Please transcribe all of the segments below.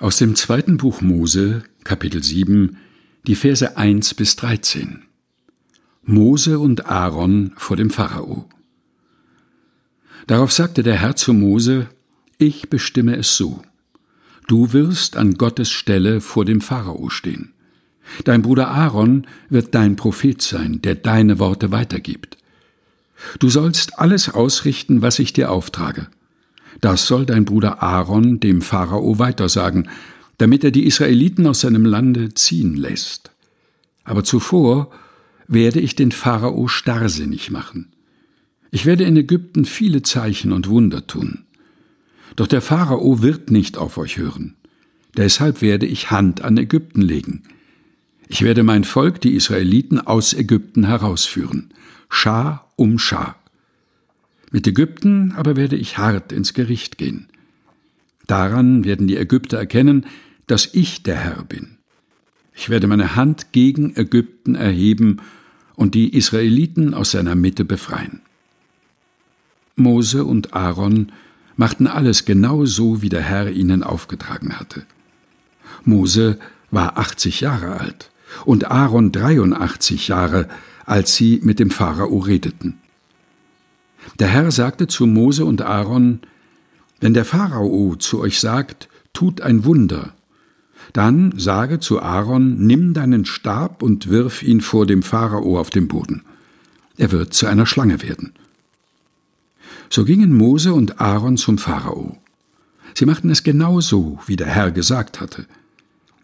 Aus dem zweiten Buch Mose, Kapitel 7, die Verse 1 bis 13. Mose und Aaron vor dem Pharao. Darauf sagte der Herr zu Mose, Ich bestimme es so. Du wirst an Gottes Stelle vor dem Pharao stehen. Dein Bruder Aaron wird dein Prophet sein, der deine Worte weitergibt. Du sollst alles ausrichten, was ich dir auftrage. Das soll dein Bruder Aaron dem Pharao weitersagen, damit er die Israeliten aus seinem Lande ziehen lässt. Aber zuvor werde ich den Pharao starrsinnig machen. Ich werde in Ägypten viele Zeichen und Wunder tun. Doch der Pharao wird nicht auf euch hören. Deshalb werde ich Hand an Ägypten legen. Ich werde mein Volk, die Israeliten, aus Ägypten herausführen, Schar um Schar. Mit Ägypten aber werde ich hart ins Gericht gehen. Daran werden die Ägypter erkennen, dass ich der Herr bin. Ich werde meine Hand gegen Ägypten erheben und die Israeliten aus seiner Mitte befreien. Mose und Aaron machten alles genau so, wie der Herr ihnen aufgetragen hatte. Mose war 80 Jahre alt und Aaron 83 Jahre, als sie mit dem Pharao redeten. Der Herr sagte zu Mose und Aaron, Wenn der Pharao zu euch sagt, tut ein Wunder, dann sage zu Aaron, nimm deinen Stab und wirf ihn vor dem Pharao auf den Boden. Er wird zu einer Schlange werden. So gingen Mose und Aaron zum Pharao. Sie machten es genau so, wie der Herr gesagt hatte.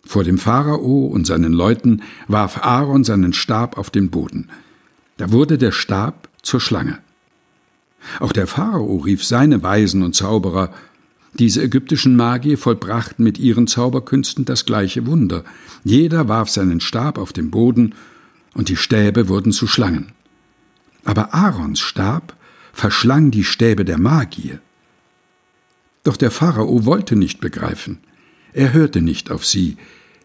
Vor dem Pharao und seinen Leuten warf Aaron seinen Stab auf den Boden. Da wurde der Stab zur Schlange. Auch der Pharao rief seine Weisen und Zauberer. Diese ägyptischen Magier vollbrachten mit ihren Zauberkünsten das gleiche Wunder. Jeder warf seinen Stab auf den Boden, und die Stäbe wurden zu Schlangen. Aber Aarons Stab verschlang die Stäbe der Magier. Doch der Pharao wollte nicht begreifen. Er hörte nicht auf sie,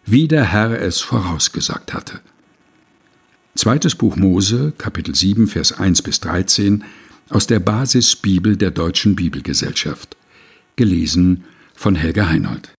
wie der Herr es vorausgesagt hatte. Zweites Buch Mose, Kapitel 7, Vers 1 bis 13 aus der Basisbibel der Deutschen Bibelgesellschaft. Gelesen von Helga Heinold.